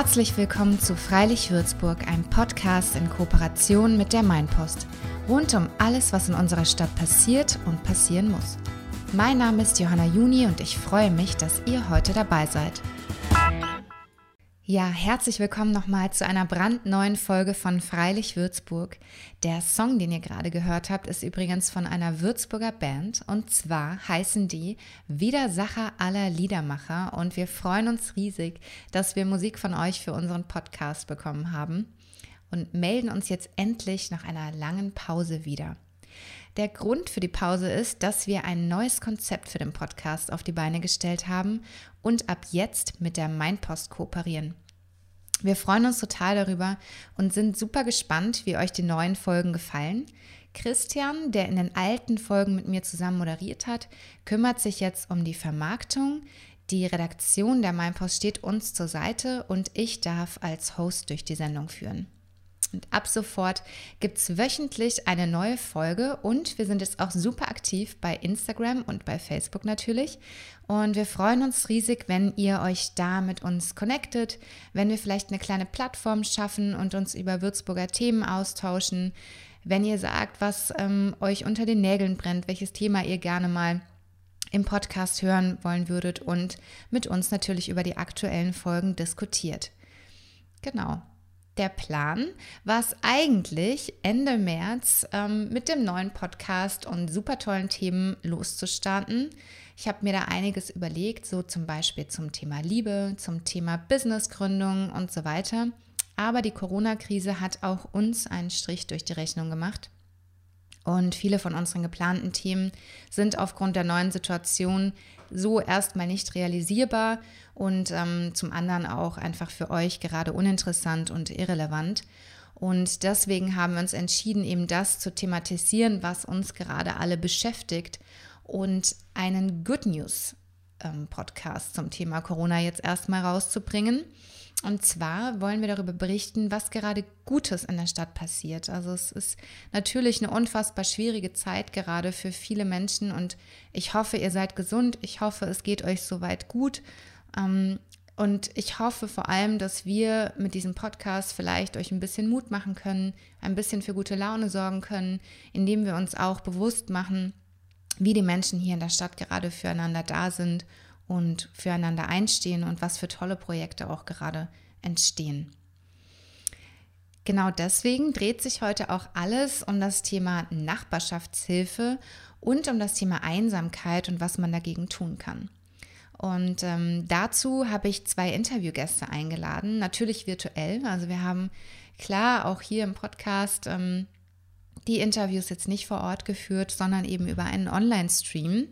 Herzlich willkommen zu Freilich Würzburg, einem Podcast in Kooperation mit der Mainpost. Rund um alles, was in unserer Stadt passiert und passieren muss. Mein Name ist Johanna Juni und ich freue mich, dass ihr heute dabei seid. Ja, herzlich willkommen nochmal zu einer brandneuen Folge von Freilich Würzburg. Der Song, den ihr gerade gehört habt, ist übrigens von einer Würzburger Band und zwar heißen die Widersacher aller Liedermacher und wir freuen uns riesig, dass wir Musik von euch für unseren Podcast bekommen haben und melden uns jetzt endlich nach einer langen Pause wieder. Der Grund für die Pause ist, dass wir ein neues Konzept für den Podcast auf die Beine gestellt haben und ab jetzt mit der Mainpost kooperieren. Wir freuen uns total darüber und sind super gespannt, wie euch die neuen Folgen gefallen. Christian, der in den alten Folgen mit mir zusammen moderiert hat, kümmert sich jetzt um die Vermarktung. Die Redaktion der Mainpost steht uns zur Seite und ich darf als Host durch die Sendung führen. Und ab sofort gibt es wöchentlich eine neue Folge und wir sind jetzt auch super aktiv bei Instagram und bei Facebook natürlich. Und wir freuen uns riesig, wenn ihr euch da mit uns connectet, wenn wir vielleicht eine kleine Plattform schaffen und uns über Würzburger Themen austauschen, wenn ihr sagt, was ähm, euch unter den Nägeln brennt, welches Thema ihr gerne mal im Podcast hören wollen würdet und mit uns natürlich über die aktuellen Folgen diskutiert. Genau der Plan war es eigentlich Ende März ähm, mit dem neuen Podcast und super tollen Themen loszustarten. Ich habe mir da einiges überlegt, so zum Beispiel zum Thema Liebe, zum Thema Businessgründung und so weiter. Aber die Corona-Krise hat auch uns einen Strich durch die Rechnung gemacht. Und viele von unseren geplanten Themen sind aufgrund der neuen Situation so erstmal nicht realisierbar und ähm, zum anderen auch einfach für euch gerade uninteressant und irrelevant. Und deswegen haben wir uns entschieden, eben das zu thematisieren, was uns gerade alle beschäftigt und einen Good News ähm, Podcast zum Thema Corona jetzt erstmal rauszubringen. Und zwar wollen wir darüber berichten, was gerade Gutes in der Stadt passiert. Also es ist natürlich eine unfassbar schwierige Zeit gerade für viele Menschen und ich hoffe, ihr seid gesund. Ich hoffe, es geht euch soweit gut. Ähm, und ich hoffe vor allem, dass wir mit diesem Podcast vielleicht euch ein bisschen Mut machen können, ein bisschen für gute Laune sorgen können, indem wir uns auch bewusst machen, wie die Menschen hier in der Stadt gerade füreinander da sind und füreinander einstehen und was für tolle Projekte auch gerade entstehen. Genau deswegen dreht sich heute auch alles um das Thema Nachbarschaftshilfe und um das Thema Einsamkeit und was man dagegen tun kann. Und ähm, dazu habe ich zwei Interviewgäste eingeladen, natürlich virtuell. Also wir haben klar auch hier im Podcast ähm, die Interviews jetzt nicht vor Ort geführt, sondern eben über einen Online-Stream.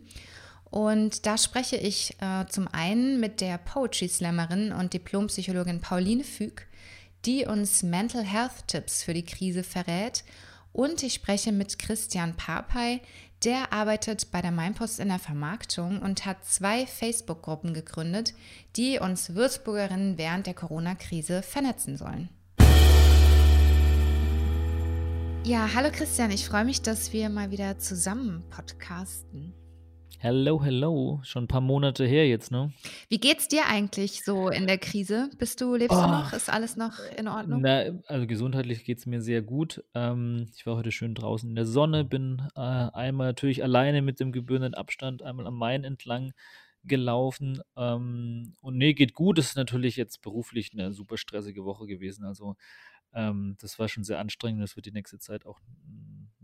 Und da spreche ich äh, zum einen mit der Poetry Slammerin und Diplompsychologin Pauline Füg, die uns Mental Health Tipps für die Krise verrät. Und ich spreche mit Christian Papay, der arbeitet bei der Mainpost in der Vermarktung und hat zwei Facebook-Gruppen gegründet, die uns Würzburgerinnen während der Corona-Krise vernetzen sollen. Ja, hallo Christian, ich freue mich, dass wir mal wieder zusammen podcasten. Hello, hello. Schon ein paar Monate her jetzt, ne? Wie geht's dir eigentlich so in der Krise? Bist du, lebst oh, du noch? Ist alles noch in Ordnung? Na, also gesundheitlich geht es mir sehr gut. Ähm, ich war heute schön draußen in der Sonne, bin äh, einmal natürlich alleine mit dem gebührenden Abstand einmal am Main entlang gelaufen. Ähm, und nee, geht gut. Es ist natürlich jetzt beruflich eine super stressige Woche gewesen. Also ähm, das war schon sehr anstrengend. Das wird die nächste Zeit auch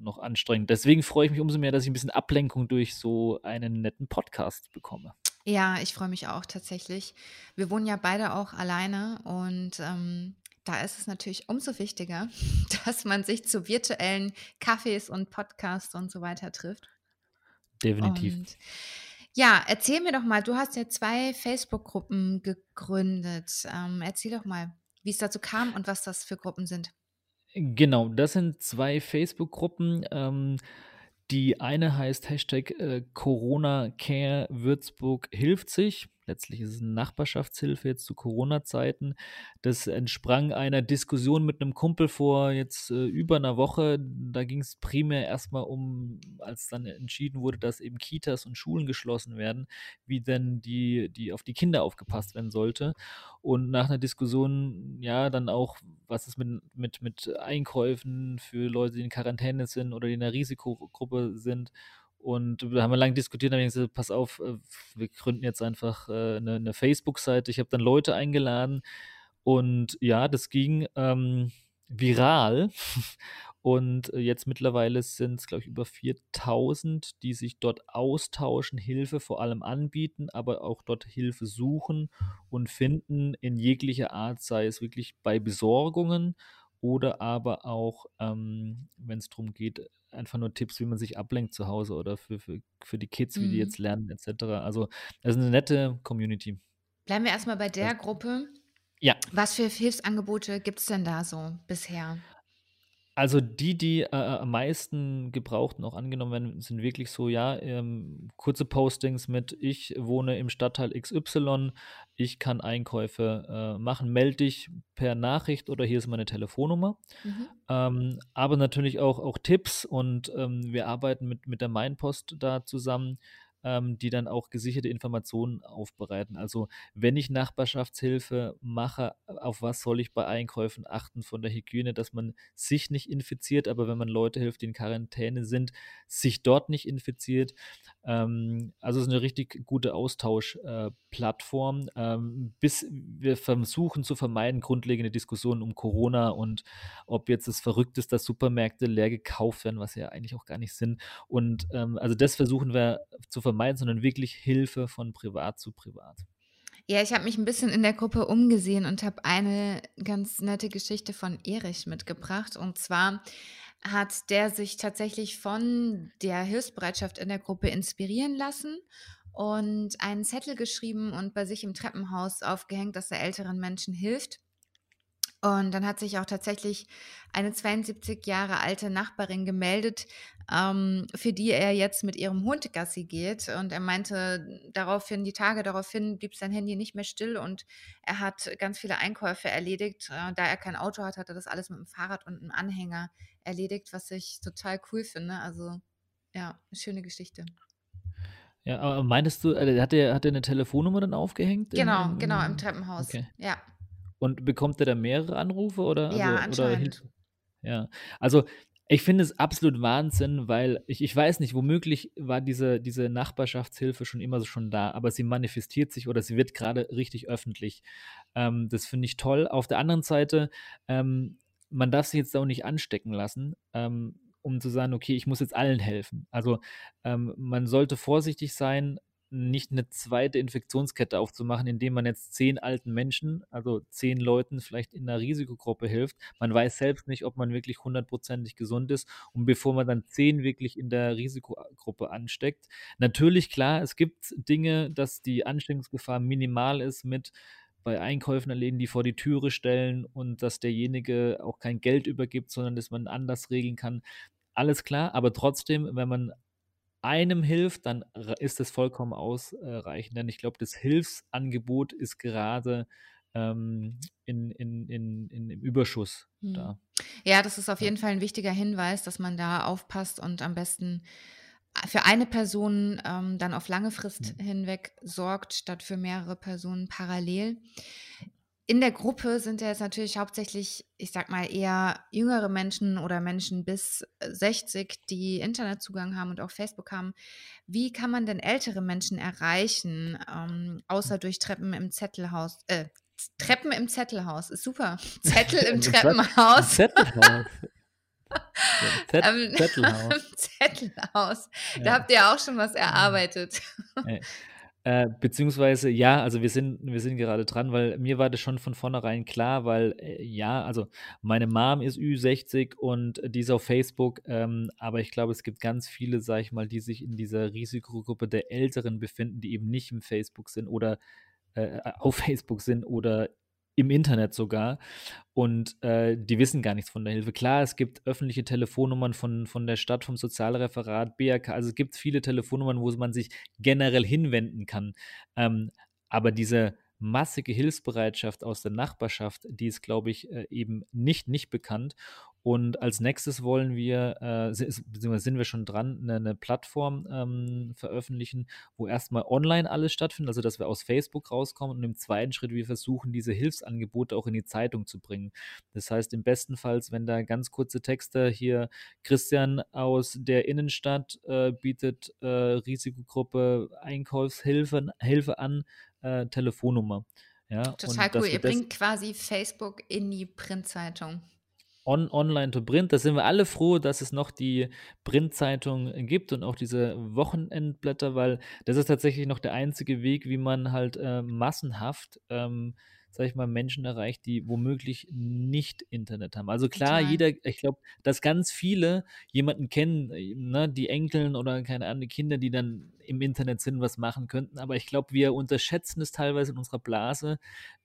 noch anstrengend. Deswegen freue ich mich umso mehr, dass ich ein bisschen Ablenkung durch so einen netten Podcast bekomme. Ja, ich freue mich auch tatsächlich. Wir wohnen ja beide auch alleine und ähm, da ist es natürlich umso wichtiger, dass man sich zu virtuellen Cafés und Podcasts und so weiter trifft. Definitiv. Und ja, erzähl mir doch mal, du hast ja zwei Facebook-Gruppen gegründet. Ähm, erzähl doch mal, wie es dazu kam und was das für Gruppen sind. Genau, das sind zwei Facebook-Gruppen. Ähm, die eine heißt Hashtag äh, Corona Care Würzburg hilft sich. Letztlich ist es eine Nachbarschaftshilfe jetzt zu Corona-Zeiten. Das entsprang einer Diskussion mit einem Kumpel vor jetzt äh, über einer Woche. Da ging es primär erstmal um, als dann entschieden wurde, dass eben Kitas und Schulen geschlossen werden, wie denn die, die auf die Kinder aufgepasst werden sollte. Und nach einer Diskussion, ja, dann auch, was ist mit, mit, mit Einkäufen für Leute, die in Quarantäne sind oder die in einer Risikogruppe sind und da haben wir lange diskutiert, da habe ich gesagt, pass auf, äh, wir gründen jetzt einfach äh, eine, eine Facebook-Seite. Ich habe dann Leute eingeladen und ja, das ging ähm, viral. Und jetzt mittlerweile sind es, glaube ich, über 4000, die sich dort austauschen, Hilfe vor allem anbieten, aber auch dort Hilfe suchen und finden in jeglicher Art, sei es wirklich bei Besorgungen oder aber auch, ähm, wenn es darum geht, einfach nur Tipps, wie man sich ablenkt zu Hause oder für, für, für die Kids, wie die jetzt Mhm. lernen, etc. Also, das ist eine nette Community. Bleiben wir erstmal bei der Das, Gruppe. ja, Was für Hilfsangebote gibt es denn da so bisher? Also die, die äh, am meisten gebraucht und auch angenommen werden, sind wirklich so, ja, ähm, kurze Postings mit, ich wohne im Stadtteil XY, ich kann Einkäufe äh, machen, melde dich per Nachricht oder hier ist meine Telefonnummer. Mhm. Ähm, aber natürlich auch, auch Tipps und ähm, wir arbeiten mit, mit der Mainpost da zusammen, ähm, die dann auch gesicherte Informationen aufbereiten. Also wenn ich Nachbarschaftshilfe mache, auf was soll ich bei Einkäufen achten von der Hygiene, dass man sich nicht infiziert, aber wenn man Leute hilft, die in Quarantäne sind, sich dort nicht infiziert. Ähm, also es ist eine richtig gute Austauschplattform, äh, ähm, bis wir versuchen zu vermeiden, grundlegende Diskussionen um Corona und ob jetzt es verrückt ist, dass Supermärkte leer gekauft werden, was ja eigentlich auch gar nicht sind. Und ähm, also das versuchen wir zu vermeiden, sondern wirklich Hilfe von privat zu privat. Ja, ich habe mich ein bisschen in der Gruppe umgesehen und habe eine ganz nette Geschichte von Erich mitgebracht. Und zwar hat der sich tatsächlich von der Hilfsbereitschaft in der Gruppe inspirieren lassen und einen Zettel geschrieben und bei sich im Treppenhaus aufgehängt, dass er älteren Menschen hilft. Und dann hat sich auch tatsächlich eine 72 Jahre alte Nachbarin gemeldet, ähm, für die er jetzt mit ihrem Hund Gassi geht. Und er meinte daraufhin, die Tage daraufhin blieb sein Handy nicht mehr still und er hat ganz viele Einkäufe erledigt. Äh, da er kein Auto hat, hat er das alles mit dem Fahrrad und einem Anhänger erledigt, was ich total cool finde. Also ja, eine schöne Geschichte. Ja, aber meintest du, äh, hat er hat er 'ne Telefonnummer dann aufgehängt Genau, im genau, im im Treppenhaus. okay. Ja. Und bekommt er da mehrere Anrufe oder Ja, also oder anscheinend. Hilfe? Ja. Also, ich finde es absolut Wahnsinn, weil ich ich weiß nicht, womöglich war diese diese Nachbarschaftshilfe schon immer so schon da, aber sie manifestiert sich oder sie wird grade richtig öffentlich. Ähm, das finde ich toll. Auf der anderen Seite, ähm, man darf sich jetzt auch nicht anstecken lassen, ähm, um zu sagen: „Okay, ich muss jetzt allen helfen.“ Also, ähm, man sollte vorsichtig sein, nicht eine zweite Infektionskette aufzumachen, indem man jetzt 10 alten Menschen, also 10 Leuten vielleicht in einer Risikogruppe hilft. Man weiß selbst nicht, ob man wirklich hundertprozentig gesund ist und bevor man dann 10 wirklich in der Risikogruppe ansteckt. Natürlich, klar, es gibt Dinge, dass die Ansteckungsgefahr minimal ist mit bei Einkäufen erledigen, die vor die Türe stellen und dass derjenige auch kein Geld übergibt, sondern dass man anders regeln kann. Alles klar, aber trotzdem, wenn man einem hilft, dann ist das vollkommen ausreichend. Denn ich glaube, das Hilfsangebot ist gerade, ähm, in in in in im Überschuss Mhm. da. Ja, das ist auf jeden Fall ein wichtiger Hinweis, dass man da aufpasst und am besten a für eine Person, ähm, dann auf lange Frist Mhm. hinweg sorgt, statt für mehrere Personen parallel. In der Gruppe sind ja jetzt natürlich hauptsächlich, ich sage mal, eher jüngere Menschen oder Menschen bis, äh, 60, die Internetzugang haben und auch Facebook haben. Wie kann man denn ältere Menschen erreichen, ähm, außer durch Treppen im Zettelhaus äh, Treppen im Zettelhaus ist super. Zettel im Treppenhaus. Zettelhaus. Ja, Zett Ähm, Zettelhaus. im Zettelhaus. Da Ja. habt ihr auch schon was erarbeitet. Äh, äh, beziehungsweise ja, also wir sind wir sind gerade dran, weil mir war das schon von vornherein klar, weil, äh, ja, also meine Mom ist Ü60 und die ist auf Facebook, ähm, aber ich glaube, es gibt ganz viele, sage ich mal, die sich in dieser Risikogruppe der Älteren befinden, die eben nicht im Facebook sind oder, äh, auf Facebook sind oder im Internet sogar und, äh, die wissen gar nichts von der Hilfe. Klar, es gibt öffentliche Telefonnummern von von der Stadt, vom Sozialreferat, BAK, also es gibt viele Telefonnummern, wo man sich generell hinwenden kann. Ähm, Aber diese massige Hilfsbereitschaft aus der Nachbarschaft, die ist, glaube ich, äh, eben nicht, nicht bekannt. Und als nächstes wollen wir, äh, beziehungsweise sind wir schon dran, eine, eine Plattform ähm, veröffentlichen, wo erstmal online alles stattfindet, also dass wir aus Facebook rauskommen und im zweiten Schritt wir versuchen, diese Hilfsangebote auch in die Zeitung zu bringen. Das heißt, im besten Fall, wenn da ganz kurze Texte hier, Christian aus der Innenstadt äh, bietet äh, Risikogruppe Einkaufshilfe Hilfe an, äh, Telefonnummer. Ja, Total cool. Ihr bringt quasi Facebook in die Printzeitung on, online to print. Da sind wir alle froh, dass es noch die Printzeitung gibt und auch diese Wochenendblätter, weil das ist tatsächlich noch der einzige Weg, wie man halt äh, massenhaft, ähm, sag ich mal, Menschen erreicht, die womöglich nicht Internet haben. Also klar, Total. jeder, ich glaube, dass ganz viele jemanden kennen, ne, die Enkeln oder keine Ahnung, Kinder, die dann im Internet sind, was machen könnten. Aber ich glaube, wir unterschätzen es teilweise in unserer Blase,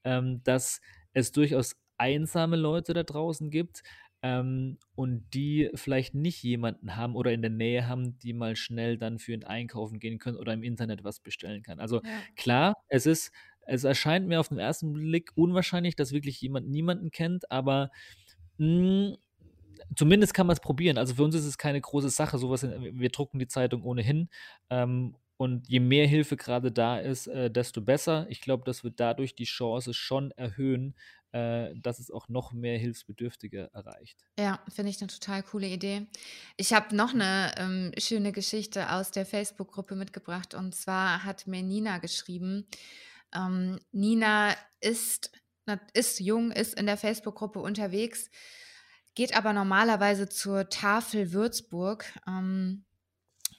ähm, dass es durchaus einsame Leute da draußen gibt ähm, und die vielleicht nicht jemanden haben oder in der Nähe haben, die mal schnell dann für ihn einkaufen gehen können oder im Internet was bestellen kann. Also ja. klar, es ist, es erscheint mir auf den ersten Blick unwahrscheinlich, dass wirklich jemand niemanden kennt, aber mh, hm, zumindest kann man es probieren. Also für uns ist es keine große Sache. Sowas, wir drucken die Zeitung ohnehin. Ähm, und je mehr Hilfe gerade da ist, äh, desto besser. Ich glaube, dass wir dadurch die Chance schon erhöhen, äh, dass es auch noch mehr Hilfsbedürftige erreicht. Ja, finde ich eine total coole Idee. Ich habe noch eine ähm, schöne Geschichte aus der Facebook-Gruppe mitgebracht. Und zwar hat mir Nina geschrieben. Ähm, Nina ist, ist jung, ist in der Facebook-Gruppe unterwegs, geht aber normalerweise zur Tafel Würzburg. Ähm,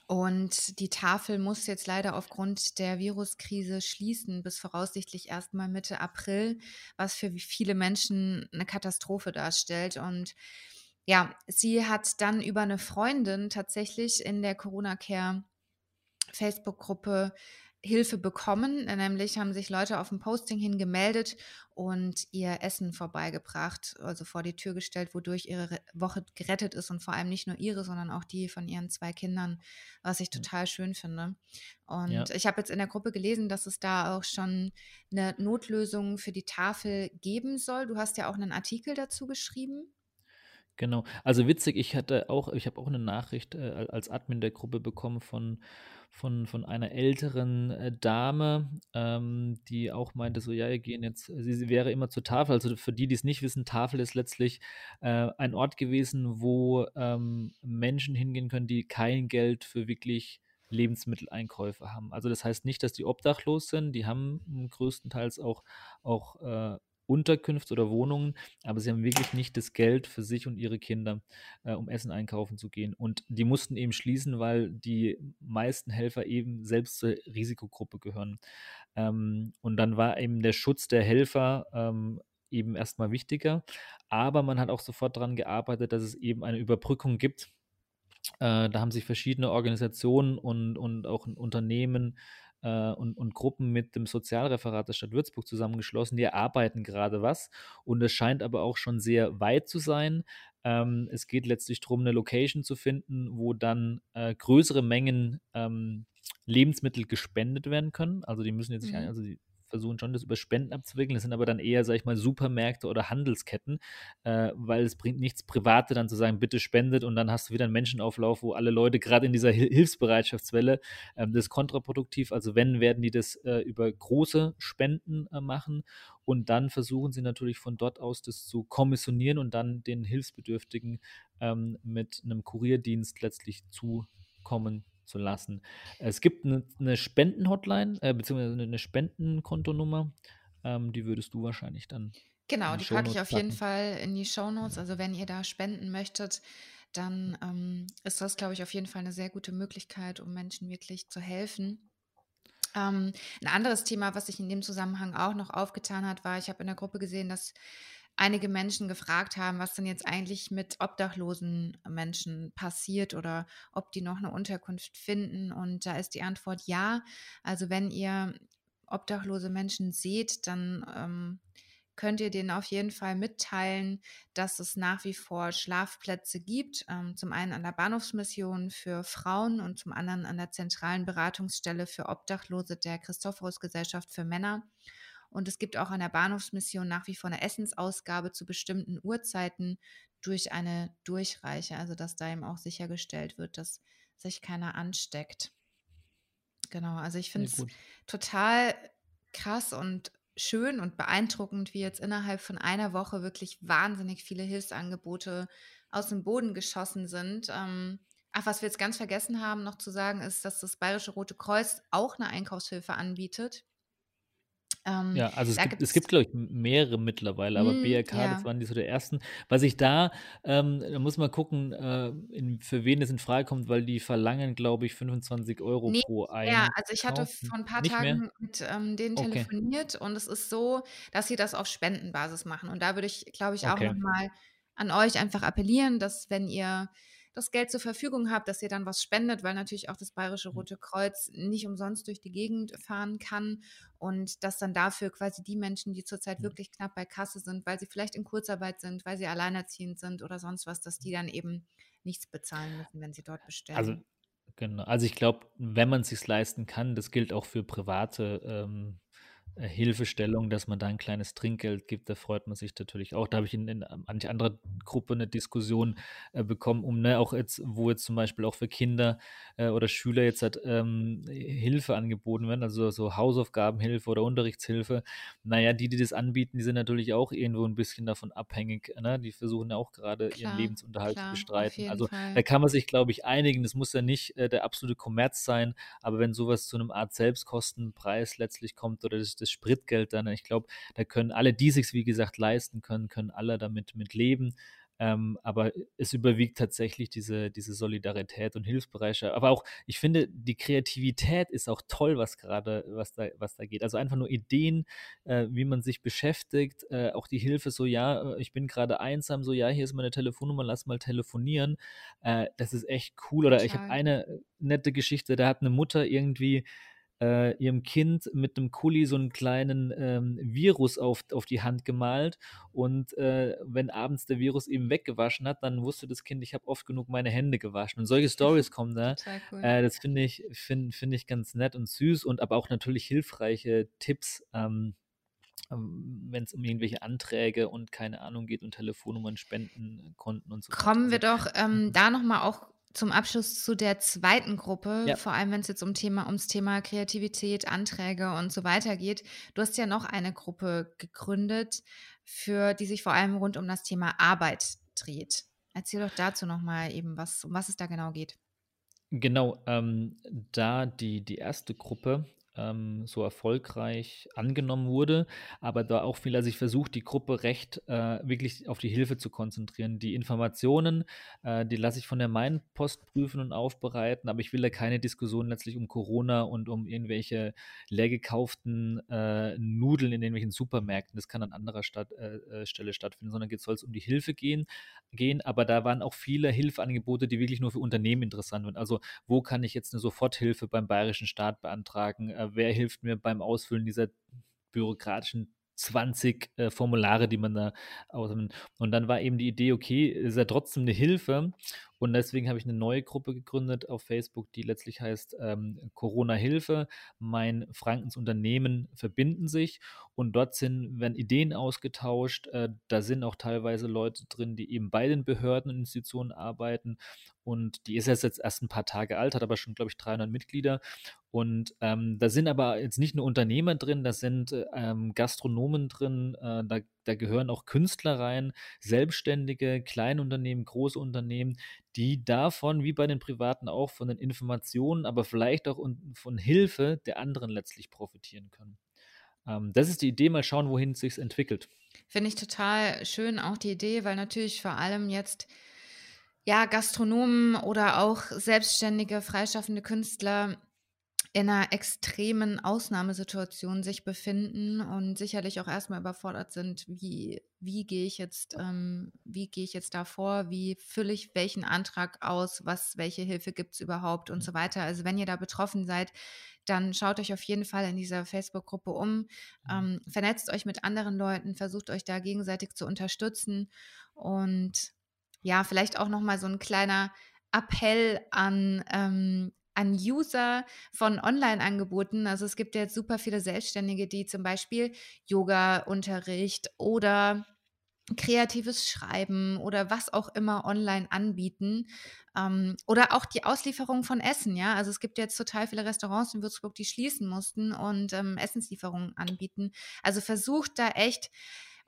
und die Tafel muss jetzt leider aufgrund der Viruskrise schließen, bis voraussichtlich erst mal Mitte April, was für viele Menschen eine Katastrophe darstellt. Und ja, sie hat dann über eine Freundin tatsächlich in der Corona Care Facebook-Gruppe Hilfe bekommen, nämlich haben sich Leute auf dem Posting hin gemeldet und ihr Essen vorbeigebracht, also vor die Tür gestellt, wodurch ihre Woche gerettet ist und vor allem nicht nur ihre, sondern auch die von ihren zwei Kindern, was ich total schön finde. Und ja. ich habe jetzt in der Gruppe gelesen, dass es da auch schon eine Notlösung für die Tafel geben soll. Du hast ja auch einen Artikel dazu geschrieben. Genau. Also witzig, ich hatte auch, ich habe auch eine Nachricht äh, als Admin der Gruppe bekommen von von, von einer älteren äh, Dame, ähm, die auch meinte, so, ja, wir gehen jetzt, sie, sie, wäre immer zur Tafel. Also für die, die es nicht wissen, Tafel ist letztlich äh, ein Ort gewesen, wo ähm, Menschen hingehen können, die kein Geld für wirklich Lebensmitteleinkäufe haben. Also das heißt nicht, dass die obdachlos sind, die haben größtenteils auch, auch äh, Unterkünfte oder Wohnungen, aber sie haben wirklich nicht das Geld für sich und ihre Kinder, äh, um Essen einkaufen zu gehen. Und die mussten eben schließen, weil die meisten Helfer eben selbst zur Risikogruppe gehören. Ähm, und dann war eben der Schutz der Helfer ähm, eben erstmal wichtiger. Aber man hat auch sofort daran gearbeitet, dass es eben eine Überbrückung gibt. Äh, da haben sich verschiedene Organisationen und, und auch Unternehmen äh, und, und Gruppen mit dem Sozialreferat der Stadt Würzburg zusammengeschlossen. Die erarbeiten gerade was und es scheint aber auch schon sehr weit zu sein. Ähm, es geht letztlich darum, eine Location zu finden, wo dann äh, größere Mengen ähm, Lebensmittel gespendet werden können. Also die müssen jetzt nicht, mhm. also die versuchen schon, das über Spenden abzuwickeln. Das sind aber dann eher, sag ich mal, Supermärkte oder Handelsketten, äh, weil es bringt nichts, Private dann zu sagen, bitte spendet und dann hast du wieder einen Menschenauflauf, wo alle Leute gerade in dieser Hilfsbereitschaftswelle, ähm, das ist kontraproduktiv. Also wenn, werden die das äh, über große Spenden äh, machen und dann versuchen sie natürlich von dort aus das zu kommissionieren und dann den Hilfsbedürftigen ähm, mit einem Kurierdienst letztlich zukommen zu lassen. Es gibt eine, eine Spendenhotline, äh, beziehungsweise eine Spendenkontonummer, ähm, die würdest du wahrscheinlich dann. Genau, die packe ich auf jeden Fall in die Shownotes. Also wenn ihr da spenden möchtet, dann ähm, ist das, glaube ich, auf jeden Fall eine sehr gute Möglichkeit, um Menschen wirklich zu helfen. Ähm, ein anderes Thema, was sich in dem Zusammenhang auch noch aufgetan hat, war, ich habe in der Gruppe gesehen, dass einige Menschen gefragt haben, was denn jetzt eigentlich mit obdachlosen Menschen passiert oder ob die noch eine Unterkunft finden. Und da ist die Antwort ja. Also wenn ihr obdachlose Menschen seht, dann ähm, könnt ihr denen auf jeden Fall mitteilen, dass es nach wie vor Schlafplätze gibt. Ähm, zum einen an der Bahnhofsmission für Frauen und zum anderen an der zentralen Beratungsstelle für Obdachlose der Christophorus Gesellschaft für Männer. Und es gibt auch an der Bahnhofsmission nach wie vor eine Essensausgabe zu bestimmten Uhrzeiten durch eine Durchreiche, also dass da eben auch sichergestellt wird, dass sich keiner ansteckt. Genau, also ich finde es total krass und schön und beeindruckend, wie jetzt innerhalb von einer Woche wirklich wahnsinnig viele Hilfsangebote aus dem Boden geschossen sind. Ähm, ach, was wir jetzt ganz vergessen haben noch zu sagen, ist, dass das Bayerische Rote Kreuz auch eine Einkaufshilfe anbietet. Ähm, ja, also es gibt, es gibt, glaube ich, mehrere mittlerweile, aber mm, BRK, ja. das waren die so der ersten. Was ich da, ähm, da muss man gucken, äh, in, für wen es in Frage kommt, weil die verlangen, glaube ich, 25 Euro nee, pro ein. Ja, also ich hatte vor ein paar Nicht Tagen mehr? mit ähm, denen okay. telefoniert und es ist so, dass sie das auf Spendenbasis machen. Und da würde ich, glaube ich, auch okay. nochmal an euch einfach appellieren, dass wenn ihr das Geld zur Verfügung habt, dass ihr dann was spendet, weil natürlich auch das Bayerische mhm. Rote Kreuz nicht umsonst durch die Gegend fahren kann und dass dann dafür quasi die Menschen, die zurzeit mhm. wirklich knapp bei Kasse sind, weil sie vielleicht in Kurzarbeit sind, weil sie alleinerziehend sind oder sonst was, dass die dann eben nichts bezahlen müssen, wenn sie dort bestellen. Also Genau. Also ich glaube, wenn man es sich leisten kann, das gilt auch für private ähm, äh, Hilfestellung, dass man da ein kleines Trinkgeld gibt, da freut man sich natürlich auch. Da habe ich in, in manch anderer Gruppe eine Diskussion äh, bekommen, um ne, auch jetzt, wo jetzt zum Beispiel auch für Kinder äh, oder Schüler jetzt halt, ähm, Hilfe angeboten werden, also so Hausaufgabenhilfe oder Unterrichtshilfe. Naja, die, die das anbieten, die sind natürlich auch irgendwo ein bisschen davon abhängig. Ne? Die versuchen ja auch gerade ihren Lebensunterhalt klar, zu bestreiten. Also Fall. da kann man sich, glaube ich, einigen. Das muss ja nicht äh, der absolute Kommerz sein, aber wenn sowas zu einem Art Selbstkostenpreis letztlich kommt oder das, das das Spritgeld dann. Ich glaube, da können alle, die sich wie gesagt leisten können, können alle damit mit leben. Ähm, aber es überwiegt tatsächlich diese, diese Solidarität und Hilfsbereitschaft. Aber auch, ich finde, die Kreativität ist auch toll, was gerade, was da, was da geht. Also einfach nur Ideen, äh, wie man sich beschäftigt, äh, auch die Hilfe, so ja, ich bin gerade einsam, so ja, hier ist meine Telefonnummer, lass mal telefonieren. Äh, das ist echt cool. Oder Total. ich habe eine nette Geschichte, da hat eine Mutter irgendwie äh, ihrem Kind mit einem Kuli so einen kleinen ähm, Virus auf, auf die Hand gemalt. Und äh, wenn abends der Virus eben weggewaschen hat, dann wusste das Kind, ich habe oft genug meine Hände gewaschen. Und solche Stories kommen da. Cool. Äh, das finde ich, find, find ich ganz nett und süß und aber auch natürlich hilfreiche Tipps. Ähm, ähm wenn es um irgendwelche Anträge und keine Ahnung geht und Telefonnummern, Spendenkonten und so. Kommen wir also doch ähm, mhm. da nochmal auch zum Abschluss zu der zweiten Gruppe, ja. vor allem wenn es jetzt um Thema, ums Thema Kreativität, Anträge und so weiter geht. Du hast ja noch eine Gruppe gegründet, für die sich vor allem rund um das Thema Arbeit dreht. Erzähl doch dazu nochmal eben, was, um was es da genau geht. Genau, ähm, da die, die erste Gruppe ähm, so erfolgreich angenommen wurde, aber da auch viel, also ich versuche die Gruppe recht äh, wirklich auf die Hilfe zu konzentrieren. Die Informationen, äh, die lasse ich von der Mainpost prüfen und aufbereiten, aber ich will da keine Diskussion letztlich um Corona und um irgendwelche leer gekauften äh, Nudeln in irgendwelchen Supermärkten. Das kann an anderer Stadt, äh, äh, Stelle stattfinden, sondern jetzt soll es um die Hilfe gehen, gehen. Aber da waren auch viele Hilfeangebote, die wirklich nur für Unternehmen interessant sind. Also wo kann ich jetzt eine Soforthilfe beim bayerischen Staat beantragen? Äh, wer hilft mir beim Ausfüllen dieser bürokratischen 20 äh, Formulare, die man da ausnimmt. Und dann war eben die Idee, okay, ist ja trotzdem eine Hilfe. Und deswegen habe ich eine neue Gruppe gegründet auf Facebook, die letztlich heißt ähm, Corona-Hilfe. Mein Frankens Unternehmen verbinden sich. Und dort sind, werden Ideen ausgetauscht. Äh, da sind auch teilweise Leute drin, die eben bei den Behörden und Institutionen arbeiten. Und die ist jetzt erst ein paar Tage alt, hat aber schon, glaube ich, 300 Mitglieder. Und ähm, da sind aber jetzt nicht nur Unternehmer drin, da sind ähm, Gastronomen drin, äh, da, da gehören auch Künstler rein, Selbstständige, Kleinunternehmen, große Unternehmen, die davon, wie bei den Privaten auch, von den Informationen, aber vielleicht auch von Hilfe der anderen letztlich profitieren können. Ähm, das ist die Idee, mal schauen, wohin es sich entwickelt. Finde ich total schön, auch die Idee, weil natürlich vor allem jetzt ja, Gastronomen oder auch selbstständige, freischaffende Künstler in einer extremen Ausnahmesituation sich befinden und sicherlich auch erstmal überfordert sind, wie, wie gehe ich jetzt, ähm, wie gehe ich jetzt da vor, wie fülle ich welchen Antrag aus, was, welche Hilfe gibt es überhaupt und so weiter. Also wenn ihr da betroffen seid, dann schaut euch auf jeden Fall in dieser Facebook-Gruppe um, mhm. ähm, vernetzt euch mit anderen Leuten, versucht euch da gegenseitig zu unterstützen und ja, vielleicht auch nochmal so ein kleiner Appell an ähm, an User von Online-Angeboten. Also es gibt jetzt super viele Selbstständige, die zum Beispiel Yoga-Unterricht oder kreatives Schreiben oder was auch immer online anbieten. Ähm, oder auch die Auslieferung von Essen, ja. Also es gibt jetzt total viele Restaurants in Würzburg, die schließen mussten und ähm, Essenslieferungen anbieten. Also versucht da echt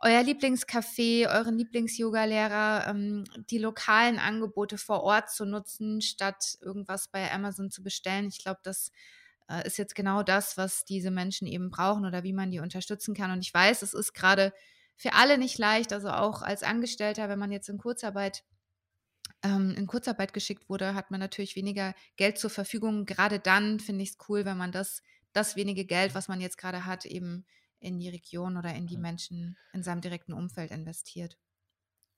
euer Lieblingscafé, euren Lieblings-Yoga-Lehrer, ähm, die lokalen Angebote vor Ort zu nutzen, statt irgendwas bei Amazon zu bestellen. Ich glaube, das äh, ist jetzt genau das, was diese Menschen eben brauchen oder wie man die unterstützen kann. Und ich weiß, es ist gerade für alle nicht leicht, also auch als Angestellter, wenn man jetzt in Kurzarbeit ähm, in Kurzarbeit geschickt wurde, hat man natürlich weniger Geld zur Verfügung. Gerade dann finde ich es cool, wenn man das, das wenige Geld, was man jetzt gerade hat, eben in die Region oder in die Menschen in seinem direkten Umfeld investiert.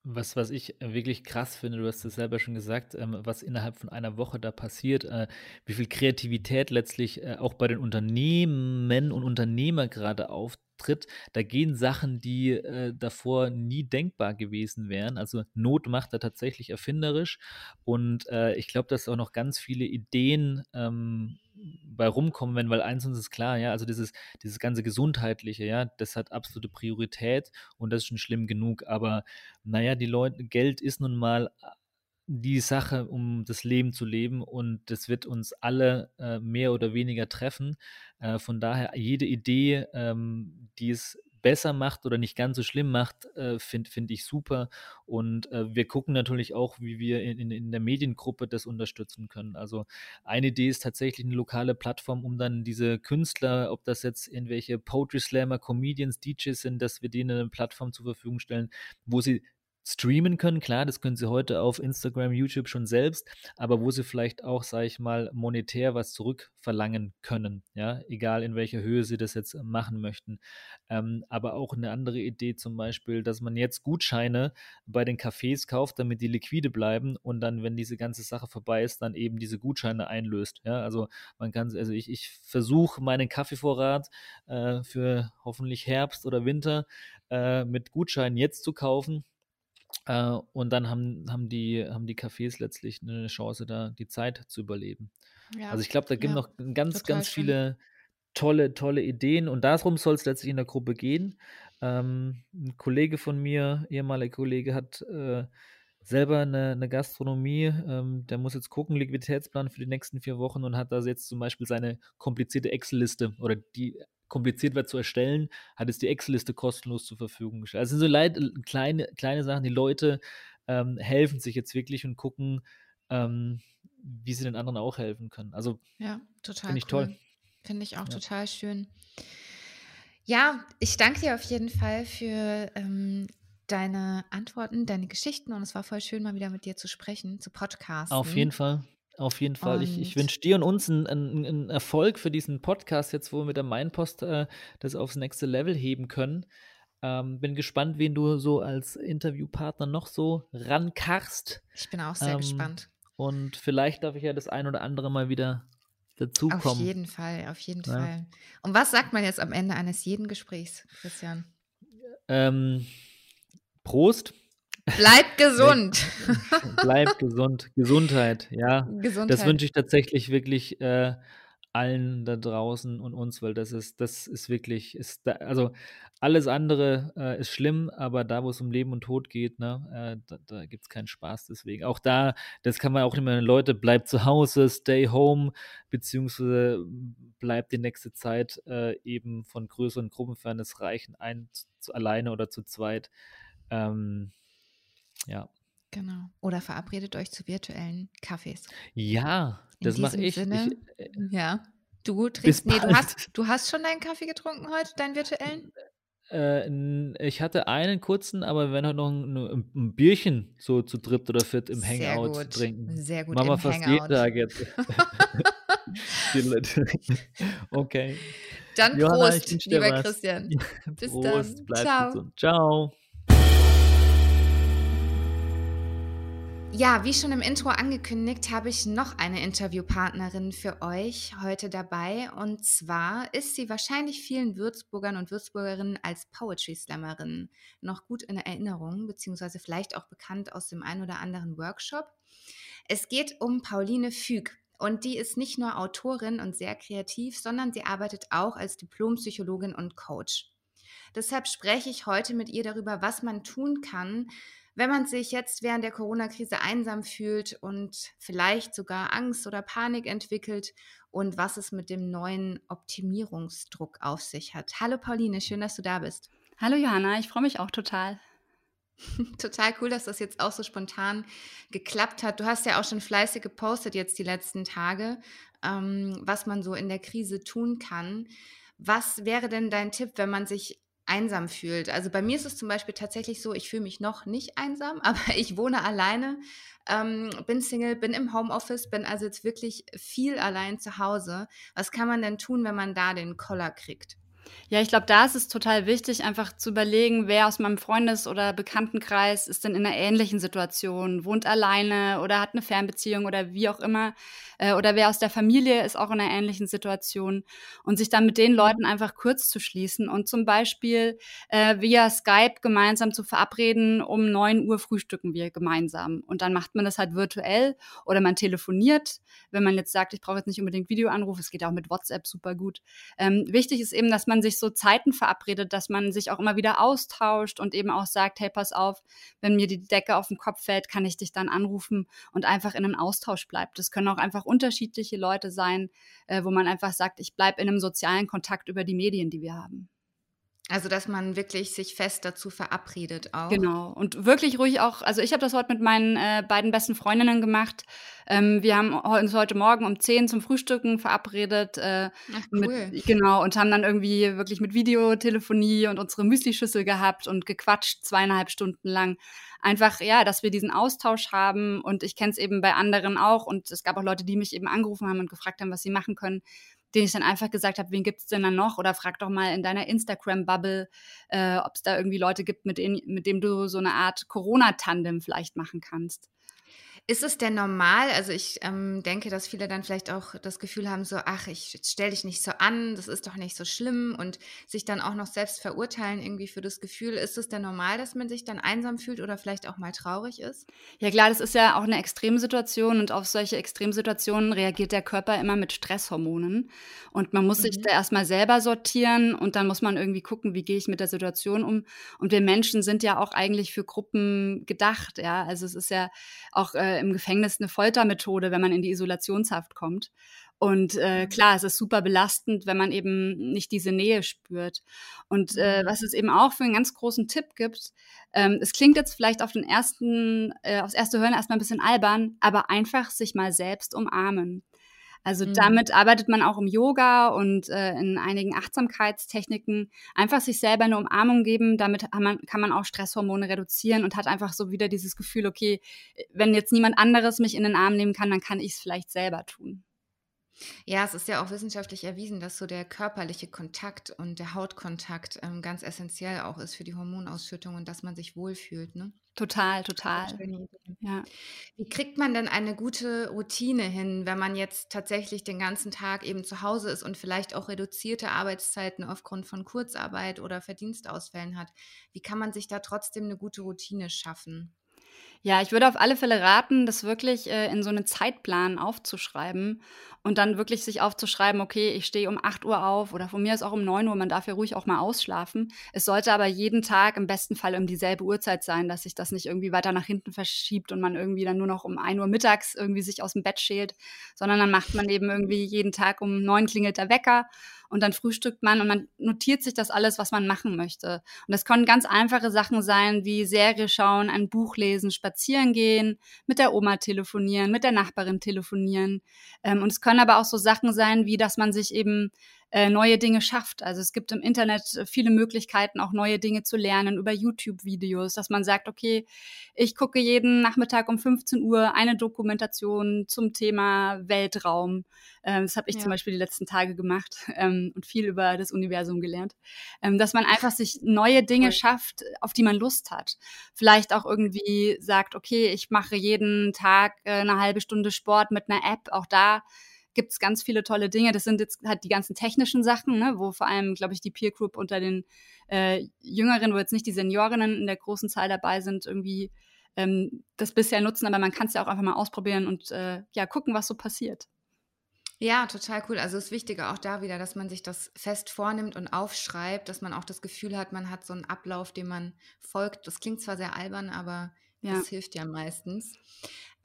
Was, was ich wirklich krass finde, du hast es selber schon gesagt, ähm, was innerhalb von einer Woche da passiert, äh, wie viel Kreativität letztlich äh, auch bei den Unternehmen und Unternehmer gerade auftritt. Da gehen Sachen, die äh, davor nie denkbar gewesen wären. Also Not macht da tatsächlich erfinderisch. Und äh, ich glaube, dass auch noch ganz viele Ideen ähm, bei rumkommen, wenn, weil eins uns ist klar, ja, also dieses, dieses ganze Gesundheitliche, ja, das hat absolute Priorität und das ist schon schlimm genug. Aber naja, die Leute, Geld ist nun mal äh, die Sache, um das Leben zu leben und das wird uns alle äh, mehr oder weniger treffen. Äh, von daher jede Idee, ähm, die es besser macht oder nicht ganz so schlimm macht, äh, finde find ich super. Und äh, wir gucken natürlich auch, wie wir in, in, in, der Mediengruppe das unterstützen können. Also eine Idee ist tatsächlich eine lokale Plattform, um dann diese Künstler, ob das jetzt irgendwelche Poetry Slammer, Comedians, DJs sind, dass wir denen eine Plattform zur Verfügung stellen, wo sie streamen können. Klar, das können sie heute auf Instagram, YouTube schon selbst, aber wo sie vielleicht auch, sage ich mal, monetär was zurückverlangen können. Ja, egal in welcher Höhe sie das jetzt machen möchten. Ähm, aber auch eine andere Idee zum Beispiel, dass man jetzt Gutscheine bei den Cafés kauft, damit die liquide bleiben und dann, wenn diese ganze Sache vorbei ist, dann eben diese Gutscheine einlöst. Ja, also man kann, also ich, ich versuche meinen Kaffeevorrat äh, für hoffentlich Herbst oder Winter äh, mit Gutscheinen jetzt zu kaufen äh, und dann haben, haben, die, haben die Cafés letztlich eine Chance, da die Zeit zu überleben. Ja. Also ich glaube, da gibt ja, noch ganz, ganz schön. viele tolle, tolle Ideen und darum soll es letztlich in der Gruppe gehen. Ähm, ein Kollege von mir, ehemaliger Kollege, hat äh, selber eine, eine Gastronomie, ähm, der muss jetzt gucken, Liquiditätsplan für die nächsten vier Wochen und hat da jetzt zum Beispiel seine komplizierte Excel-Liste oder die kompliziert wird zu erstellen, hat es die Excel-Liste kostenlos zur Verfügung gestellt. Also sind so leid, kleine, kleine Sachen, die Leute ähm, helfen sich jetzt wirklich und gucken, ähm, wie sie den anderen auch helfen können. Also ja, total. Finde ich cool. toll. Finde ich auch ja. total schön. Ja, ich danke dir auf jeden Fall für ähm, deine Antworten, deine Geschichten und es war voll schön, mal wieder mit dir zu sprechen, zu podcasten. Auf jeden Fall. Auf jeden Fall. ich, ich wünsche dir und uns einen, einen, Erfolg für diesen Podcast, jetzt wo wir mit der Mainpost äh, das aufs nächste Level heben können. Ähm, bin gespannt, wen du so als Interviewpartner noch so rankarst. Ich bin auch sehr ähm, gespannt. Und vielleicht darf ich ja das ein oder andere mal wieder dazukommen. Auf jeden Fall, auf jeden ja. Fall. Und was sagt man jetzt am Ende eines jeden Gesprächs, Christian? Ähm, Prost. Bleib gesund. Bleib gesund. Gesundheit, ja. Gesundheit. Das wünsche ich tatsächlich wirklich äh, allen da draußen und uns, weil das ist, das ist wirklich, ist da, also alles andere äh, ist schlimm, aber da, wo es um Leben und Tod geht, ne, äh, da, da gibt es keinen Spaß deswegen. Auch da, das kann man auch immer, Leute, bleibt zu Hause, stay home, beziehungsweise bleibt die nächste Zeit äh, eben von größeren Gruppen fern, es reichen ein zu, alleine oder zu zweit. Ähm, ja. Genau. Oder verabredet euch zu virtuellen Kaffees. Ja, das mache ich. Sinne, ich äh, ja. Du trinkst, nee, du hast, du hast schon deinen Kaffee getrunken heute, deinen virtuellen? Äh, ich hatte einen kurzen, aber wir werden heute noch ein, ein, Bierchen so zu dritt oder viert im Hangout Sehr gut. trinken. Sehr gut. Machen wir fast Hangout. jeden Tag jetzt. okay. Dann Johanna, Prost, lieber. Christian. Bis Prost, dann. Ciao. Gesund. Ciao. Ja, wie schon im Intro angekündigt, habe ich noch eine Interviewpartnerin für euch heute dabei. Und zwar ist sie wahrscheinlich vielen Würzburgern und Würzburgerinnen als Poetry Slammerin noch gut in Erinnerung, beziehungsweise vielleicht auch bekannt aus dem ein oder anderen Workshop. Es geht um Pauline Füg. Und die ist nicht nur Autorin und sehr kreativ, sondern sie arbeitet auch als Diplompsychologin und Coach. Deshalb spreche ich heute mit ihr darüber, was man tun kann, wenn man sich jetzt während der Corona-Krise einsam fühlt und vielleicht sogar Angst oder Panik entwickelt und was es mit dem neuen Optimierungsdruck auf sich hat. Hallo Pauline, schön, dass du da bist. Hallo Johanna, ich freue mich auch total. Total cool, dass das jetzt auch so spontan geklappt hat. Du hast ja auch schon fleißig gepostet jetzt die letzten Tage, ähm, was man so in der Krise tun kann. Was wäre denn dein Tipp, wenn man sich einsam fühlt. Also bei mir ist es zum Beispiel tatsächlich so, ich fühle mich noch nicht einsam, aber ich wohne alleine, ähm, bin Single, bin im Homeoffice, bin also jetzt wirklich viel allein zu Hause. Was kann man denn tun, wenn man da den Koller kriegt? Ja, ich glaube, da ist es total wichtig, einfach zu überlegen, wer aus meinem Freundes- oder Bekanntenkreis ist denn in einer ähnlichen Situation, wohnt alleine oder hat eine Fernbeziehung oder wie auch immer. Äh, oder wer aus der Familie ist auch in einer ähnlichen Situation. Und sich dann mit den Leuten einfach kurz zu schließen und zum Beispiel äh, via Skype gemeinsam zu verabreden, um 9 Uhr frühstücken wir gemeinsam. Und dann macht man das halt virtuell oder man telefoniert, wenn man jetzt sagt, ich brauche jetzt nicht unbedingt Videoanruf, es geht auch mit WhatsApp super gut. Ähm, wichtig ist eben, dass man sich so Zeiten verabredet, dass man sich auch immer wieder austauscht und eben auch sagt, hey, pass auf, wenn mir die Decke auf den Kopf fällt, kann ich dich dann anrufen und einfach in einem Austausch bleibt. Das können auch einfach unterschiedliche Leute sein, äh, wo man einfach sagt, ich bleibe in einem sozialen Kontakt über die Medien, die wir haben. Also, dass man wirklich sich fest dazu verabredet auch. Genau. Und wirklich ruhig auch, also ich habe das heute mit meinen äh, beiden besten Freundinnen gemacht. Ähm, wir haben uns heute Morgen um 10 zum Frühstücken verabredet. Äh, Ach, cool. Mit, genau, und haben dann irgendwie wirklich mit Videotelefonie und unsere Müslischüssel gehabt und gequatscht zweieinhalb Stunden lang. Einfach, ja, dass wir diesen Austausch haben. Und ich kenne es eben bei anderen auch. Und es gab auch Leute, die mich eben angerufen haben und gefragt haben, was sie machen können den ich dann einfach gesagt habe, wen gibt es denn dann noch? Oder frag doch mal in deiner Instagram-Bubble, äh, ob es da irgendwie Leute gibt, mit denen, mit dem du so eine Art Corona-Tandem vielleicht machen kannst. Ist es denn normal? Also ich ähm, denke, dass viele dann vielleicht auch das Gefühl haben, so, ach, ich stell dich nicht so an, das ist doch nicht so schlimm und sich dann auch noch selbst verurteilen irgendwie für das Gefühl. Ist es denn normal, dass man sich dann einsam fühlt oder vielleicht auch mal traurig ist? Ja klar, das ist ja auch eine Extremsituation und auf solche Extremsituationen reagiert der Körper immer mit Stresshormonen. Und man muss mhm. sich da erstmal selber sortieren und dann muss man irgendwie gucken, wie gehe ich mit der Situation um. Und wir Menschen sind ja auch eigentlich für Gruppen gedacht, ja. Also es ist ja auch äh, im Gefängnis eine Foltermethode, wenn man in die Isolationshaft kommt. Und äh, mhm. klar, es ist super belastend, wenn man eben nicht diese Nähe spürt. Und äh, mhm. was es eben auch für einen ganz großen Tipp gibt, ähm, es klingt jetzt vielleicht auf den ersten, äh, aufs erste Hören erstmal ein bisschen albern, aber einfach sich mal selbst umarmen. Also mhm. damit arbeitet man auch im Yoga und äh, in einigen Achtsamkeitstechniken. Einfach sich selber eine Umarmung geben, damit man, kann man auch Stresshormone reduzieren und hat einfach so wieder dieses Gefühl, okay, wenn jetzt niemand anderes mich in den Arm nehmen kann, dann kann ich es vielleicht selber tun. Ja, es ist ja auch wissenschaftlich erwiesen, dass so der körperliche Kontakt und der Hautkontakt ähm, ganz essentiell auch ist für die Hormonausschüttung und dass man sich wohlfühlt. Ne? Total, total. Ja. Wie kriegt man denn eine gute Routine hin, wenn man jetzt tatsächlich den ganzen Tag eben zu Hause ist und vielleicht auch reduzierte Arbeitszeiten aufgrund von Kurzarbeit oder Verdienstausfällen hat? Wie kann man sich da trotzdem eine gute Routine schaffen? Ja, ich würde auf alle Fälle raten, das wirklich äh, in so einen Zeitplan aufzuschreiben und dann wirklich sich aufzuschreiben, okay, ich stehe um 8 Uhr auf oder von mir ist auch um 9 Uhr, man darf ja ruhig auch mal ausschlafen. Es sollte aber jeden Tag im besten Fall um dieselbe Uhrzeit sein, dass sich das nicht irgendwie weiter nach hinten verschiebt und man irgendwie dann nur noch um 1 Uhr mittags irgendwie sich aus dem Bett schält, sondern dann macht man eben irgendwie jeden Tag um 9 klingelt der Wecker und dann frühstückt man und man notiert sich das alles, was man machen möchte. Und das können ganz einfache Sachen sein, wie Serie schauen, ein Buch lesen, spazieren gehen, mit der Oma telefonieren, mit der Nachbarin telefonieren. Ähm, und es können aber auch so Sachen sein, wie dass man sich eben äh, neue Dinge schafft. Also es gibt im Internet viele Möglichkeiten, auch neue Dinge zu lernen über YouTube-Videos, dass man sagt, okay, ich gucke jeden Nachmittag um 15 Uhr eine Dokumentation zum Thema Weltraum. Ähm, das habe ich ja. zum Beispiel die letzten Tage gemacht ähm, und viel über das Universum gelernt. Ähm, dass man einfach sich neue Dinge schafft, auf die man Lust hat. Vielleicht auch irgendwie sagt, okay, ich mache jeden Tag äh, eine halbe Stunde Sport mit einer App. Auch da gibt es ganz viele tolle Dinge. Das sind jetzt halt die ganzen technischen Sachen, ne, wo vor allem, glaube ich, die Peer Group unter den äh, Jüngeren, wo jetzt nicht die Seniorinnen in der großen Zahl dabei sind, irgendwie ähm, das bisher nutzen. Aber man kann es ja auch einfach mal ausprobieren und äh, ja, gucken, was so passiert. Ja, total cool. Also das Wichtige auch da wieder, dass man sich das fest vornimmt und aufschreibt, dass man auch das Gefühl hat, man hat so einen Ablauf, dem man folgt. Das klingt zwar sehr albern, aber ja. das hilft ja meistens.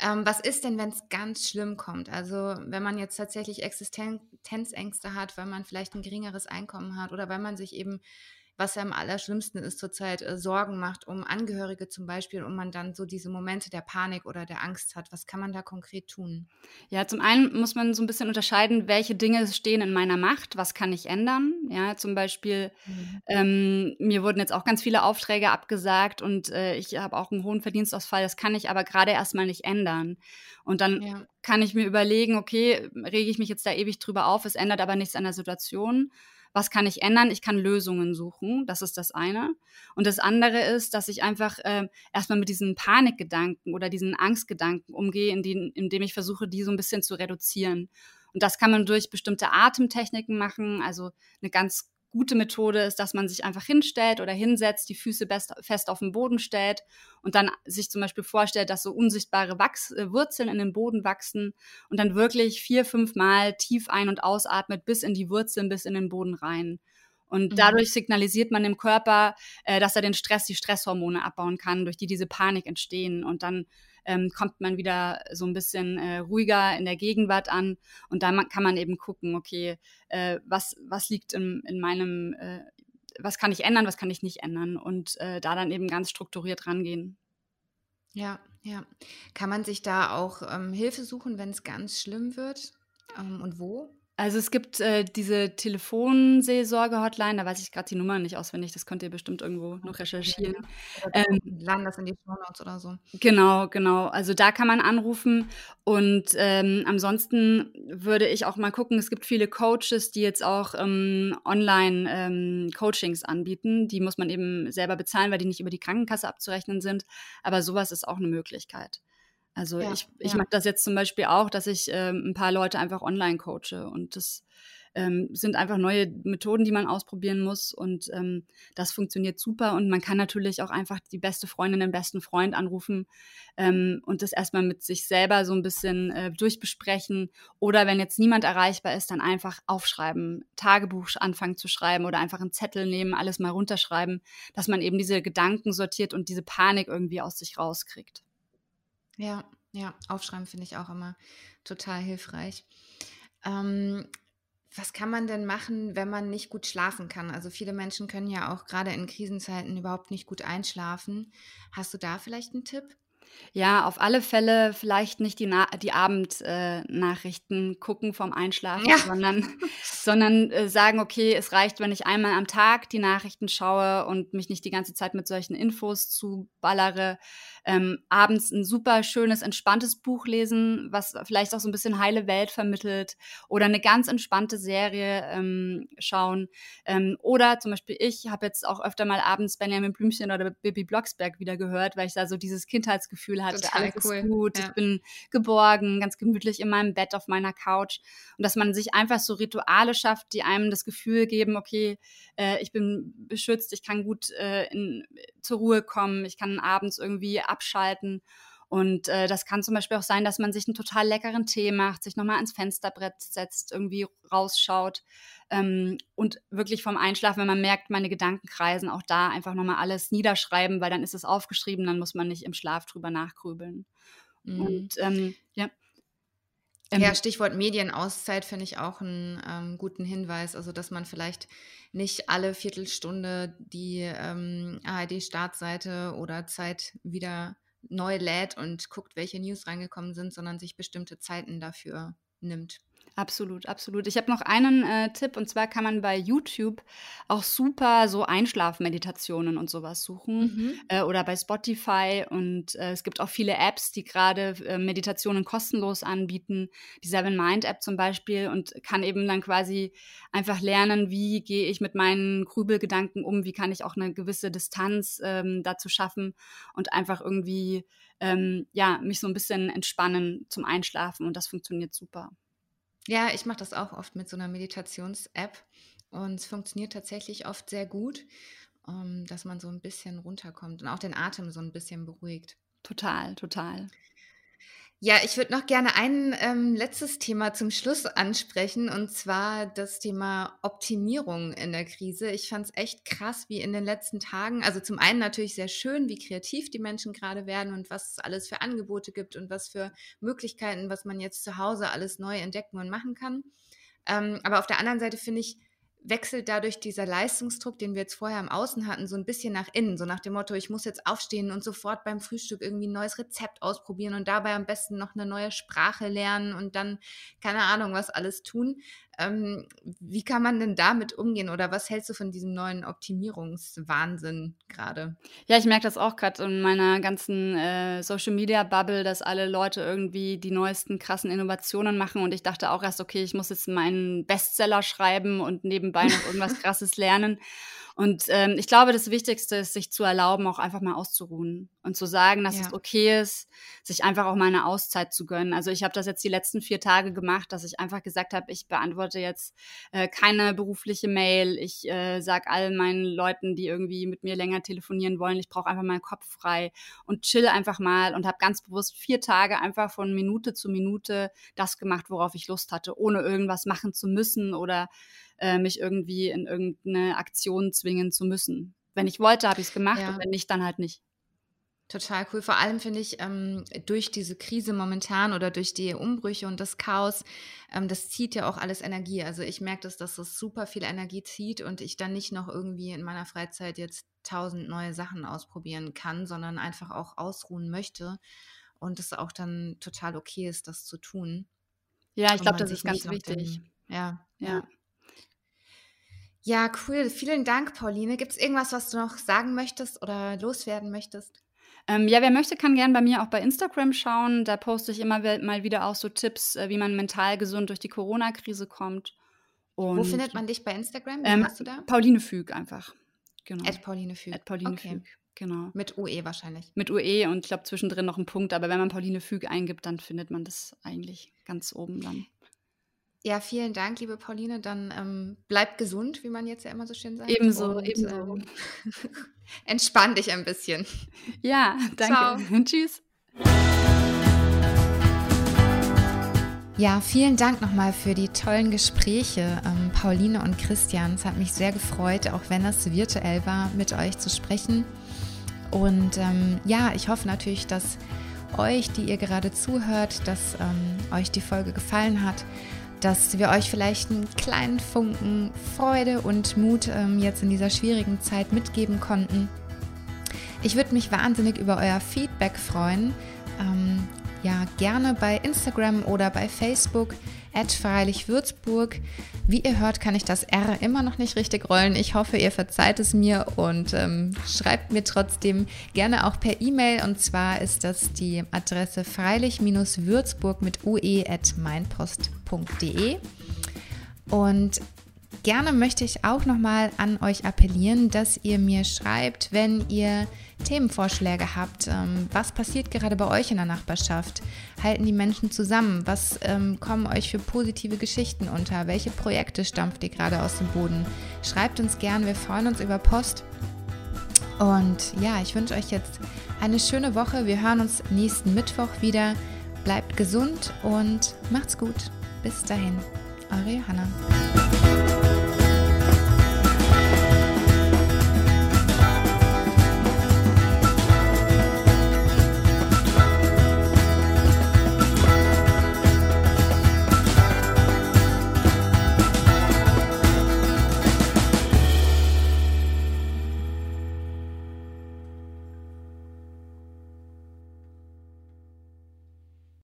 Ähm, was ist denn, wenn es ganz schlimm kommt? Also wenn man jetzt tatsächlich Existenzängste hat, weil man vielleicht ein geringeres Einkommen hat oder weil man sich eben was ja am allerschlimmsten ist zurzeit, äh, Sorgen macht um Angehörige zum Beispiel und man dann so diese Momente der Panik oder der Angst hat. Was kann man da konkret tun? Ja, zum einen muss man so ein bisschen unterscheiden, welche Dinge stehen in meiner Macht, was kann ich ändern. Ja, zum Beispiel, mhm. ähm, mir wurden jetzt auch ganz viele Aufträge abgesagt und äh, ich habe auch einen hohen Verdienstausfall, das kann ich aber gerade erstmal nicht ändern. Und dann ja. kann ich mir überlegen, okay, rege ich mich jetzt da ewig drüber auf, es ändert aber nichts an der Situation was kann ich ändern? Ich kann Lösungen suchen. Das ist das eine. Und das andere ist, dass ich einfach äh, erstmal mit diesen Panikgedanken oder diesen Angstgedanken umgehe, in indem ich versuche, die so ein bisschen zu reduzieren. Und das kann man durch bestimmte Atemtechniken machen, also eine ganz gute Methode ist, dass man sich einfach hinstellt oder hinsetzt, die Füße best, fest auf den Boden stellt und dann sich zum Beispiel vorstellt, dass so unsichtbare Wachs, äh, Wurzeln in den Boden wachsen und dann wirklich vier, fünf Mal tief ein- und ausatmet bis in die Wurzeln, bis in den Boden rein. Und mhm. dadurch signalisiert man dem Körper, äh, dass er den Stress, die Stresshormone abbauen kann, durch die diese Panik entstehen. Und dann ähm, kommt man wieder so ein bisschen äh, ruhiger in der Gegenwart an und dann kann man eben gucken, okay, äh, was, was liegt in, in meinem, äh, was kann ich ändern, was kann ich nicht ändern und äh, da dann eben ganz strukturiert rangehen. Ja, ja. Kann man sich da auch ähm, Hilfe suchen, wenn es ganz schlimm wird? Ähm, und wo? Also es gibt äh, diese Telefonseelsorge-Hotline, da weiß ich gerade die Nummer nicht auswendig, das könnt ihr bestimmt irgendwo noch recherchieren. Ja, ähm, laden das in die Show Notes oder so. Genau, genau. Also da kann man anrufen und ähm, ansonsten würde ich auch mal gucken, es gibt viele Coaches, die jetzt auch ähm, Online-Coachings ähm, anbieten. Die muss man eben selber bezahlen, weil die nicht über die Krankenkasse abzurechnen sind. Aber sowas ist auch eine Möglichkeit. Also ja, ich, ich ja. mache das jetzt zum Beispiel auch, dass ich ähm, ein paar Leute einfach online coache und das ähm, sind einfach neue Methoden, die man ausprobieren muss und ähm, das funktioniert super und man kann natürlich auch einfach die beste Freundin, den besten Freund anrufen ähm, und das erstmal mit sich selber so ein bisschen äh, durchbesprechen oder wenn jetzt niemand erreichbar ist, dann einfach aufschreiben, Tagebuch anfangen zu schreiben oder einfach einen Zettel nehmen, alles mal runterschreiben, dass man eben diese Gedanken sortiert und diese Panik irgendwie aus sich rauskriegt. Ja, ja, aufschreiben finde ich auch immer total hilfreich. Ähm, was kann man denn machen, wenn man nicht gut schlafen kann? Also viele Menschen können ja auch gerade in Krisenzeiten überhaupt nicht gut einschlafen. Hast du da vielleicht einen Tipp? Ja, auf alle Fälle vielleicht nicht die, Na die Abendnachrichten äh, gucken vom Einschlafen, ja. sondern, sondern äh, sagen, okay, es reicht, wenn ich einmal am Tag die Nachrichten schaue und mich nicht die ganze Zeit mit solchen Infos zuballere. Ähm, abends ein super schönes, entspanntes Buch lesen, was vielleicht auch so ein bisschen heile Welt vermittelt oder eine ganz entspannte Serie ähm, schauen. Ähm, oder zum Beispiel ich habe jetzt auch öfter mal abends Benjamin Blümchen oder Bibi Blocksberg wieder gehört, weil ich da so dieses Kindheitsgefühl hatte, Total alles cool. ist gut, ja. ich bin geborgen, ganz gemütlich in meinem Bett auf meiner Couch und dass man sich einfach so Rituale schafft, die einem das Gefühl geben, okay, äh, ich bin beschützt, ich kann gut äh, in, zur Ruhe kommen, ich kann abends irgendwie abschalten. Und äh, das kann zum Beispiel auch sein, dass man sich einen total leckeren Tee macht, sich nochmal ans Fensterbrett setzt, irgendwie rausschaut ähm, und wirklich vom Einschlafen, wenn man merkt, meine Gedanken kreisen, auch da einfach nochmal alles niederschreiben, weil dann ist es aufgeschrieben, dann muss man nicht im Schlaf drüber nachgrübeln. Mhm. Und ähm, ja. Ähm, ja, Stichwort Medienauszeit finde ich auch einen ähm, guten Hinweis. Also, dass man vielleicht nicht alle Viertelstunde die ähm, ARD-Startseite oder Zeit wieder neu lädt und guckt, welche News reingekommen sind, sondern sich bestimmte Zeiten dafür nimmt. Absolut, absolut. Ich habe noch einen äh, Tipp und zwar kann man bei YouTube auch super so Einschlafmeditationen und sowas suchen mhm. äh, oder bei Spotify und äh, es gibt auch viele Apps, die gerade äh, Meditationen kostenlos anbieten. Die Seven Mind App zum Beispiel und kann eben dann quasi einfach lernen, wie gehe ich mit meinen Grübelgedanken um, wie kann ich auch eine gewisse Distanz ähm, dazu schaffen und einfach irgendwie ähm, ja mich so ein bisschen entspannen zum Einschlafen und das funktioniert super. Ja, ich mache das auch oft mit so einer Meditations-App und es funktioniert tatsächlich oft sehr gut, um, ähm, dass man so ein bisschen runterkommt und auch den Atem so ein bisschen beruhigt. Total, total. Ja, ich würde noch gerne ein ähm, letztes Thema zum Schluss ansprechen, und zwar das Thema Optimierung in der Krise. Ich fand es echt krass, wie in den letzten Tagen, also zum einen natürlich sehr schön, wie kreativ die Menschen gerade werden und was es alles für Angebote gibt und was für Möglichkeiten, was man jetzt zu Hause alles neu entdecken und machen kann. Ähm, aber auf der anderen Seite finde ich, wechselt dadurch dieser Leistungsdruck, den wir jetzt vorher im Außen hatten, so ein bisschen nach innen. So nach dem Motto, ich muss jetzt aufstehen und sofort beim Frühstück irgendwie ein neues Rezept ausprobieren und dabei am besten noch eine neue Sprache lernen und dann keine Ahnung was alles tun. Ähm, wie kann man denn damit umgehen oder was hältst du von diesem neuen Optimierungswahnsinn gerade? Ja, ich merke das auch gerade in meiner ganzen äh, Social Media Bubble, dass alle Leute irgendwie die neuesten krassen Innovationen machen und ich dachte auch erst, okay, ich muss jetzt meinen Bestseller schreiben und nebenbei noch irgendwas krasses lernen. Und ähm, ich glaube, das Wichtigste ist, sich zu erlauben, auch einfach mal auszuruhen und zu sagen, dass ja. es okay ist, sich einfach auch mal eine Auszeit zu gönnen. Also ich habe das jetzt die letzten vier Tage gemacht, dass ich einfach gesagt habe, ich beantworte jetzt äh, keine berufliche Mail. Ich äh, sage all meinen Leuten, die irgendwie mit mir länger telefonieren wollen, ich brauche einfach meinen Kopf frei und chill einfach mal und habe ganz bewusst vier Tage einfach von Minute zu Minute das gemacht, worauf ich Lust hatte, ohne irgendwas machen zu müssen oder äh, mich irgendwie in irgendeine Aktion zwingen zu müssen. Wenn ich wollte, habe ich es gemacht ja. und wenn nicht, dann halt nicht. Total cool. Vor allem finde ich, ähm, durch diese Krise momentan oder durch die Umbrüche und das Chaos, ähm, das zieht ja auch alles Energie. Also ich merke das, dass das super viel Energie zieht und ich dann nicht noch irgendwie in meiner Freizeit jetzt tausend neue Sachen ausprobieren kann, sondern einfach auch ausruhen möchte und es auch dann total okay ist, das zu tun. Ja, ich glaube, das ist ganz wichtig. Den, ja, ja. ja. Ja, cool. Vielen Dank, Pauline. Gibt es irgendwas, was du noch sagen möchtest oder loswerden möchtest? Ähm, ja, wer möchte, kann gerne bei mir auch bei Instagram schauen. Da poste ich immer mal wieder auch so Tipps, äh, wie man mental gesund durch die Corona-Krise kommt. Und, Wo findet man dich bei Instagram? Wie ähm, du da? Pauline Füg einfach. Genau. At Pauline Füg. At Pauline okay. Füg. Genau. Mit UE wahrscheinlich. Mit UE und ich glaube zwischendrin noch ein Punkt, aber wenn man Pauline Füg eingibt, dann findet man das eigentlich ganz oben dann. Ja, vielen Dank, liebe Pauline. Dann ähm, bleib gesund, wie man jetzt ja immer so schön sagt. Ebenso, Und, ebenso. Ähm, entspann dich ein bisschen. Ja, danke. Ciao. Tschüss. Ja, vielen Dank nochmal für die tollen Gespräche, ähm, Pauline und Christian. Es hat mich sehr gefreut, auch wenn das virtuell war, mit euch zu sprechen. Und ähm, ja, ich hoffe natürlich, dass euch, die ihr gerade zuhört, dass ähm, euch die Folge gefallen hat dass wir euch vielleicht einen kleinen Funken Freude und Mut ähm, jetzt in dieser schwierigen Zeit mitgeben konnten. Ich würde mich wahnsinnig über euer Feedback freuen. Ähm, ja, gerne bei Instagram oder bei Facebook freilich Würzburg. Wie ihr hört, kann ich das R immer noch nicht richtig rollen. Ich hoffe, ihr verzeiht es mir und ähm, schreibt mir trotzdem gerne auch per E-Mail. Und zwar ist das die Adresse freilich-würzburg mit ue at meinpost.de. Und gerne möchte ich auch nochmal an euch appellieren, dass ihr mir schreibt, wenn ihr Themenvorschläge habt. Ähm, was passiert gerade bei euch in der Nachbarschaft? Halten die Menschen zusammen? Was ähm, kommen euch für positive Geschichten unter? Welche Projekte stampft ihr gerade aus dem Boden? Schreibt uns gern, wir freuen uns über Post. Und ja, ich wünsche euch jetzt eine schöne Woche. Wir hören uns nächsten Mittwoch wieder. Bleibt gesund und macht's gut. Bis dahin, eure Johanna.